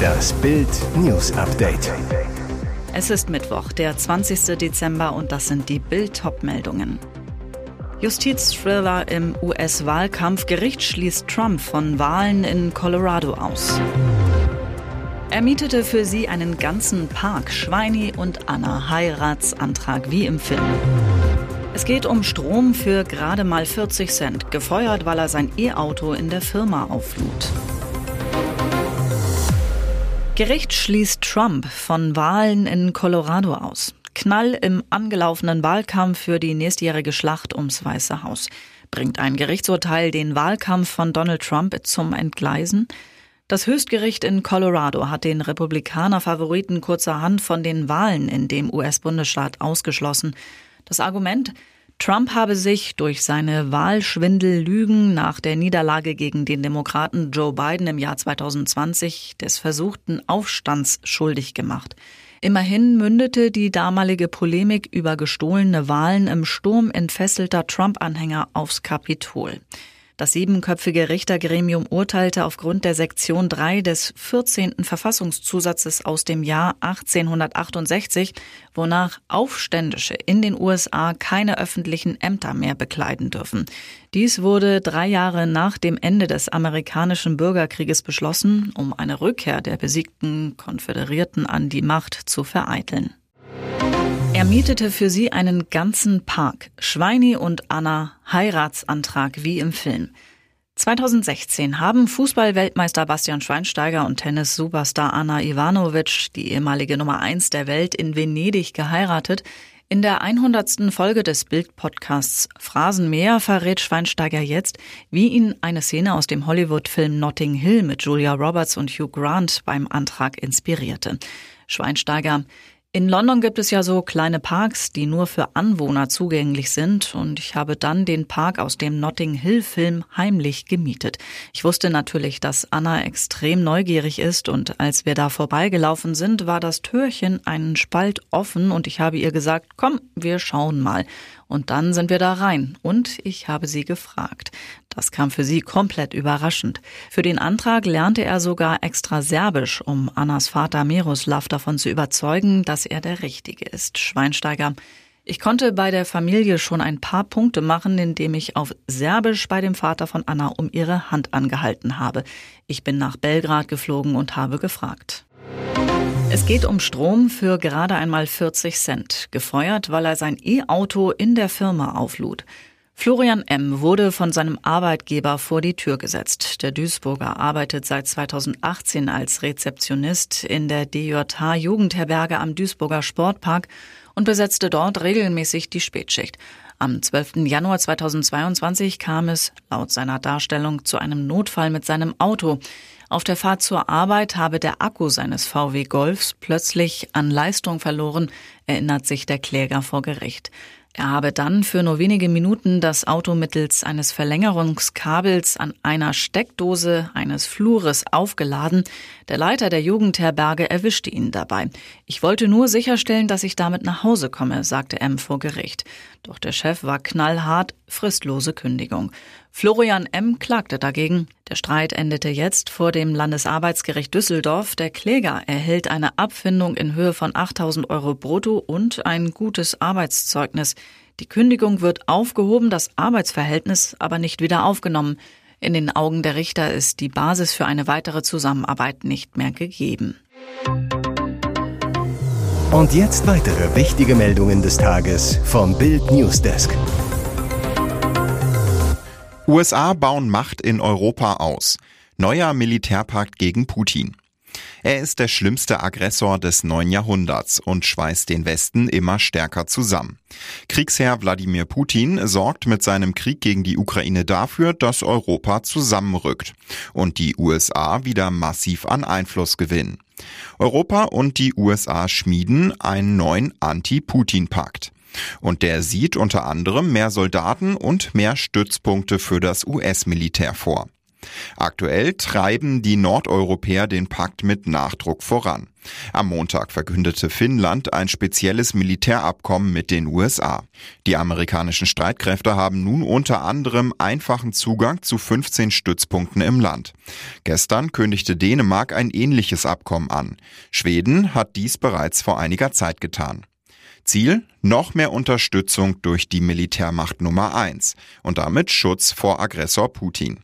Das Bild News Update. Es ist Mittwoch, der 20. Dezember und das sind die Bild meldungen Justizthriller im US-Wahlkampf. Gericht schließt Trump von Wahlen in Colorado aus. Er mietete für sie einen ganzen Park. Schweini und Anna Heiratsantrag wie im Film. Es geht um Strom für gerade mal 40 Cent, gefeuert, weil er sein E-Auto in der Firma auflud. Gericht schließt Trump von Wahlen in Colorado aus. Knall im angelaufenen Wahlkampf für die nächstjährige Schlacht ums Weiße Haus. Bringt ein Gerichtsurteil den Wahlkampf von Donald Trump zum Entgleisen? Das Höchstgericht in Colorado hat den Republikaner-Favoriten kurzerhand von den Wahlen in dem US-Bundesstaat ausgeschlossen. Das Argument, Trump habe sich durch seine Wahlschwindellügen nach der Niederlage gegen den Demokraten Joe Biden im Jahr 2020 des versuchten Aufstands schuldig gemacht. Immerhin mündete die damalige Polemik über gestohlene Wahlen im Sturm entfesselter Trump-Anhänger aufs Kapitol. Das siebenköpfige Richtergremium urteilte aufgrund der Sektion 3 des 14. Verfassungszusatzes aus dem Jahr 1868, wonach Aufständische in den USA keine öffentlichen Ämter mehr bekleiden dürfen. Dies wurde drei Jahre nach dem Ende des amerikanischen Bürgerkrieges beschlossen, um eine Rückkehr der besiegten Konföderierten an die Macht zu vereiteln. Er mietete für sie einen ganzen Park. Schweini und Anna Heiratsantrag wie im Film. 2016 haben Fußballweltmeister Bastian Schweinsteiger und Tennis-Superstar Anna Ivanovic, die ehemalige Nummer eins der Welt, in Venedig geheiratet. In der 100. Folge des Bild-Podcasts Phrasenmeer verrät Schweinsteiger jetzt, wie ihn eine Szene aus dem Hollywood-Film Notting Hill mit Julia Roberts und Hugh Grant beim Antrag inspirierte. Schweinsteiger, in London gibt es ja so kleine Parks, die nur für Anwohner zugänglich sind und ich habe dann den Park aus dem Notting Hill Film heimlich gemietet. Ich wusste natürlich, dass Anna extrem neugierig ist und als wir da vorbeigelaufen sind, war das Türchen einen Spalt offen und ich habe ihr gesagt, komm, wir schauen mal. Und dann sind wir da rein und ich habe sie gefragt. Das kam für sie komplett überraschend. Für den Antrag lernte er sogar extra Serbisch, um Annas Vater Miroslav davon zu überzeugen, dass er der Richtige ist. Schweinsteiger. Ich konnte bei der Familie schon ein paar Punkte machen, indem ich auf Serbisch bei dem Vater von Anna um ihre Hand angehalten habe. Ich bin nach Belgrad geflogen und habe gefragt. Es geht um Strom für gerade einmal 40 Cent, gefeuert, weil er sein E-Auto in der Firma auflud. Florian M. wurde von seinem Arbeitgeber vor die Tür gesetzt. Der Duisburger arbeitet seit 2018 als Rezeptionist in der DJH Jugendherberge am Duisburger Sportpark und besetzte dort regelmäßig die Spätschicht. Am 12. Januar 2022 kam es, laut seiner Darstellung, zu einem Notfall mit seinem Auto. Auf der Fahrt zur Arbeit habe der Akku seines VW Golfs plötzlich an Leistung verloren, erinnert sich der Kläger vor Gericht. Er habe dann für nur wenige Minuten das Auto mittels eines Verlängerungskabels an einer Steckdose eines Flures aufgeladen. Der Leiter der Jugendherberge erwischte ihn dabei. Ich wollte nur sicherstellen, dass ich damit nach Hause komme, sagte M vor Gericht. Doch der Chef war knallhart, fristlose Kündigung. Florian M. klagte dagegen. Der Streit endete jetzt vor dem Landesarbeitsgericht Düsseldorf. Der Kläger erhält eine Abfindung in Höhe von 8000 Euro brutto und ein gutes Arbeitszeugnis. Die Kündigung wird aufgehoben, das Arbeitsverhältnis aber nicht wieder aufgenommen. In den Augen der Richter ist die Basis für eine weitere Zusammenarbeit nicht mehr gegeben. Und jetzt weitere wichtige Meldungen des Tages vom Bild Newsdesk. USA bauen Macht in Europa aus. Neuer Militärpakt gegen Putin. Er ist der schlimmste Aggressor des neuen Jahrhunderts und schweißt den Westen immer stärker zusammen. Kriegsherr Wladimir Putin sorgt mit seinem Krieg gegen die Ukraine dafür, dass Europa zusammenrückt und die USA wieder massiv an Einfluss gewinnen. Europa und die USA schmieden einen neuen Anti-Putin-Pakt. Und der sieht unter anderem mehr Soldaten und mehr Stützpunkte für das US-Militär vor. Aktuell treiben die Nordeuropäer den Pakt mit Nachdruck voran. Am Montag verkündete Finnland ein spezielles Militärabkommen mit den USA. Die amerikanischen Streitkräfte haben nun unter anderem einfachen Zugang zu 15 Stützpunkten im Land. Gestern kündigte Dänemark ein ähnliches Abkommen an. Schweden hat dies bereits vor einiger Zeit getan. Ziel? Noch mehr Unterstützung durch die Militärmacht Nummer eins und damit Schutz vor Aggressor Putin.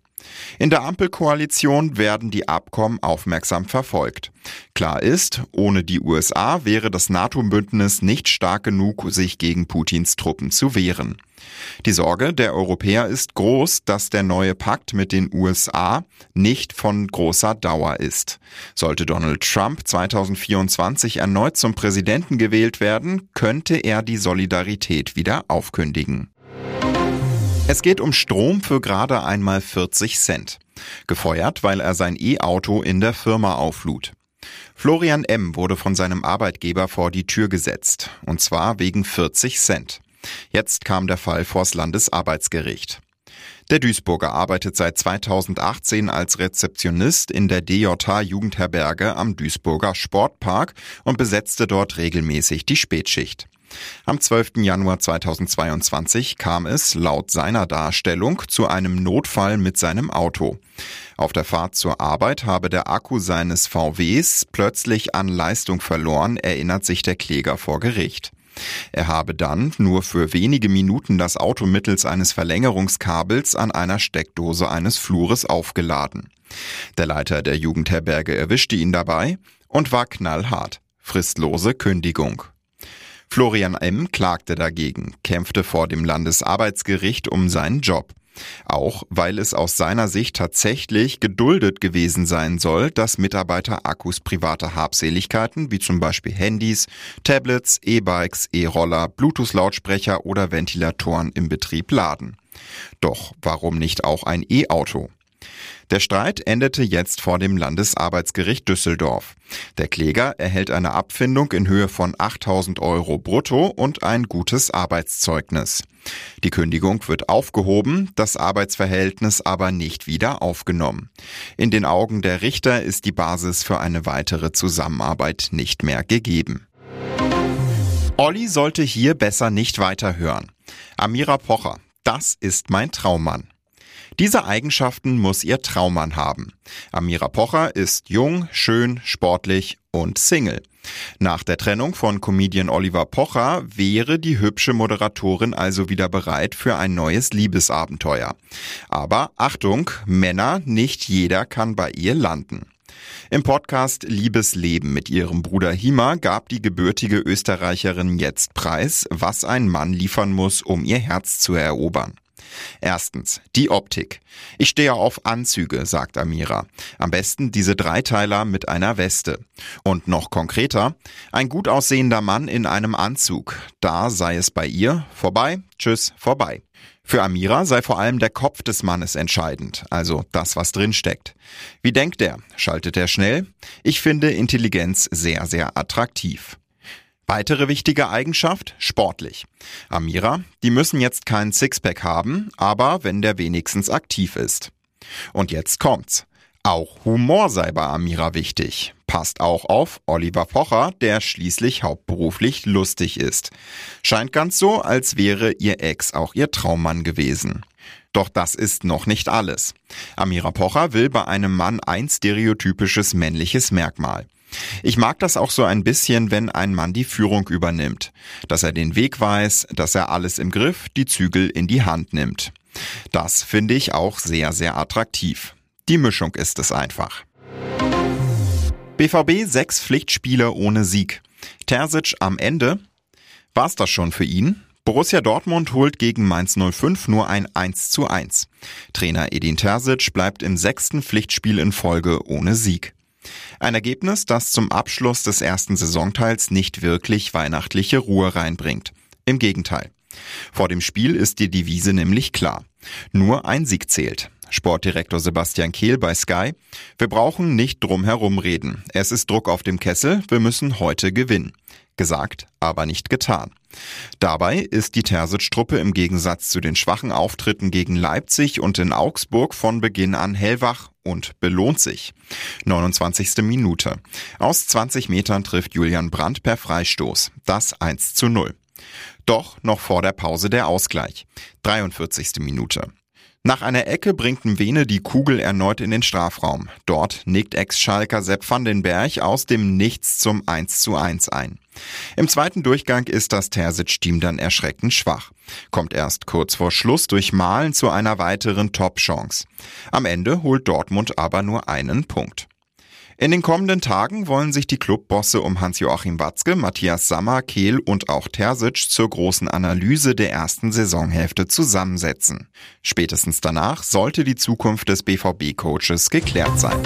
In der Ampelkoalition werden die Abkommen aufmerksam verfolgt. Klar ist, ohne die USA wäre das NATO-Bündnis nicht stark genug, sich gegen Putins Truppen zu wehren. Die Sorge der Europäer ist groß, dass der neue Pakt mit den USA nicht von großer Dauer ist. Sollte Donald Trump 2024 erneut zum Präsidenten gewählt werden, könnte er die Solidarität wieder aufkündigen. Es geht um Strom für gerade einmal 40 Cent. Gefeuert, weil er sein E-Auto in der Firma auflud. Florian M. wurde von seinem Arbeitgeber vor die Tür gesetzt. Und zwar wegen 40 Cent. Jetzt kam der Fall vors Landesarbeitsgericht. Der Duisburger arbeitet seit 2018 als Rezeptionist in der DJH Jugendherberge am Duisburger Sportpark und besetzte dort regelmäßig die Spätschicht. Am 12. Januar 2022 kam es, laut seiner Darstellung, zu einem Notfall mit seinem Auto. Auf der Fahrt zur Arbeit habe der Akku seines VWs plötzlich an Leistung verloren, erinnert sich der Kläger vor Gericht. Er habe dann nur für wenige Minuten das Auto mittels eines Verlängerungskabels an einer Steckdose eines Flures aufgeladen. Der Leiter der Jugendherberge erwischte ihn dabei und war knallhart. Fristlose Kündigung. Florian M. klagte dagegen, kämpfte vor dem Landesarbeitsgericht um seinen Job. Auch weil es aus seiner Sicht tatsächlich geduldet gewesen sein soll, dass Mitarbeiter Akkus privater Habseligkeiten wie zum Beispiel Handys, Tablets, E-Bikes, E-Roller, Bluetooth-Lautsprecher oder Ventilatoren im Betrieb laden. Doch warum nicht auch ein E-Auto? Der Streit endete jetzt vor dem Landesarbeitsgericht Düsseldorf. Der Kläger erhält eine Abfindung in Höhe von 8000 Euro brutto und ein gutes Arbeitszeugnis. Die Kündigung wird aufgehoben, das Arbeitsverhältnis aber nicht wieder aufgenommen. In den Augen der Richter ist die Basis für eine weitere Zusammenarbeit nicht mehr gegeben. Olli sollte hier besser nicht weiterhören. Amira Pocher, das ist mein Traummann. Diese Eigenschaften muss ihr Traummann haben. Amira Pocher ist jung, schön, sportlich und Single. Nach der Trennung von Comedian Oliver Pocher wäre die hübsche Moderatorin also wieder bereit für ein neues Liebesabenteuer. Aber Achtung, Männer, nicht jeder kann bei ihr landen. Im Podcast Liebesleben mit ihrem Bruder Hima gab die gebürtige Österreicherin jetzt preis, was ein Mann liefern muss, um ihr Herz zu erobern. Erstens, die Optik. Ich stehe auf Anzüge, sagt Amira. Am besten diese Dreiteiler mit einer Weste. Und noch konkreter, ein gut aussehender Mann in einem Anzug. Da sei es bei ihr vorbei, tschüss, vorbei. Für Amira sei vor allem der Kopf des Mannes entscheidend, also das, was drin steckt. Wie denkt er? Schaltet er schnell? Ich finde Intelligenz sehr, sehr attraktiv. Weitere wichtige Eigenschaft, sportlich. Amira, die müssen jetzt keinen Sixpack haben, aber wenn der wenigstens aktiv ist. Und jetzt kommt's. Auch Humor sei bei Amira wichtig. Passt auch auf Oliver Pocher, der schließlich hauptberuflich lustig ist. Scheint ganz so, als wäre ihr Ex auch ihr Traummann gewesen. Doch das ist noch nicht alles. Amira Pocher will bei einem Mann ein stereotypisches männliches Merkmal. Ich mag das auch so ein bisschen, wenn ein Mann die Führung übernimmt. Dass er den Weg weiß, dass er alles im Griff, die Zügel in die Hand nimmt. Das finde ich auch sehr, sehr attraktiv. Die Mischung ist es einfach. BVB sechs Pflichtspiele ohne Sieg. Terzic am Ende. War's das schon für ihn? Borussia Dortmund holt gegen Mainz 05 nur ein 1 zu 1. Trainer Edin Terzic bleibt im sechsten Pflichtspiel in Folge ohne Sieg. Ein Ergebnis, das zum Abschluss des ersten Saisonteils nicht wirklich weihnachtliche Ruhe reinbringt. Im Gegenteil. Vor dem Spiel ist die Devise nämlich klar. Nur ein Sieg zählt. Sportdirektor Sebastian Kehl bei Sky. Wir brauchen nicht drum herum reden. Es ist Druck auf dem Kessel. Wir müssen heute gewinnen. Gesagt, aber nicht getan. Dabei ist die Terzic-Truppe im Gegensatz zu den schwachen Auftritten gegen Leipzig und in Augsburg von Beginn an hellwach und belohnt sich. 29. Minute. Aus 20 Metern trifft Julian Brandt per Freistoß. Das 1 zu 0. Doch noch vor der Pause der Ausgleich. 43. Minute. Nach einer Ecke bringt Mwene die Kugel erneut in den Strafraum. Dort nickt Ex-Schalker Sepp van den Berg aus dem Nichts zum 1 zu 1 ein. Im zweiten Durchgang ist das Terzic-Team dann erschreckend schwach. Kommt erst kurz vor Schluss durch Malen zu einer weiteren Top-Chance. Am Ende holt Dortmund aber nur einen Punkt. In den kommenden Tagen wollen sich die Clubbosse um Hans-Joachim Watzke, Matthias Sammer, Kehl und auch Terzic zur großen Analyse der ersten Saisonhälfte zusammensetzen. Spätestens danach sollte die Zukunft des BVB-Coaches geklärt sein.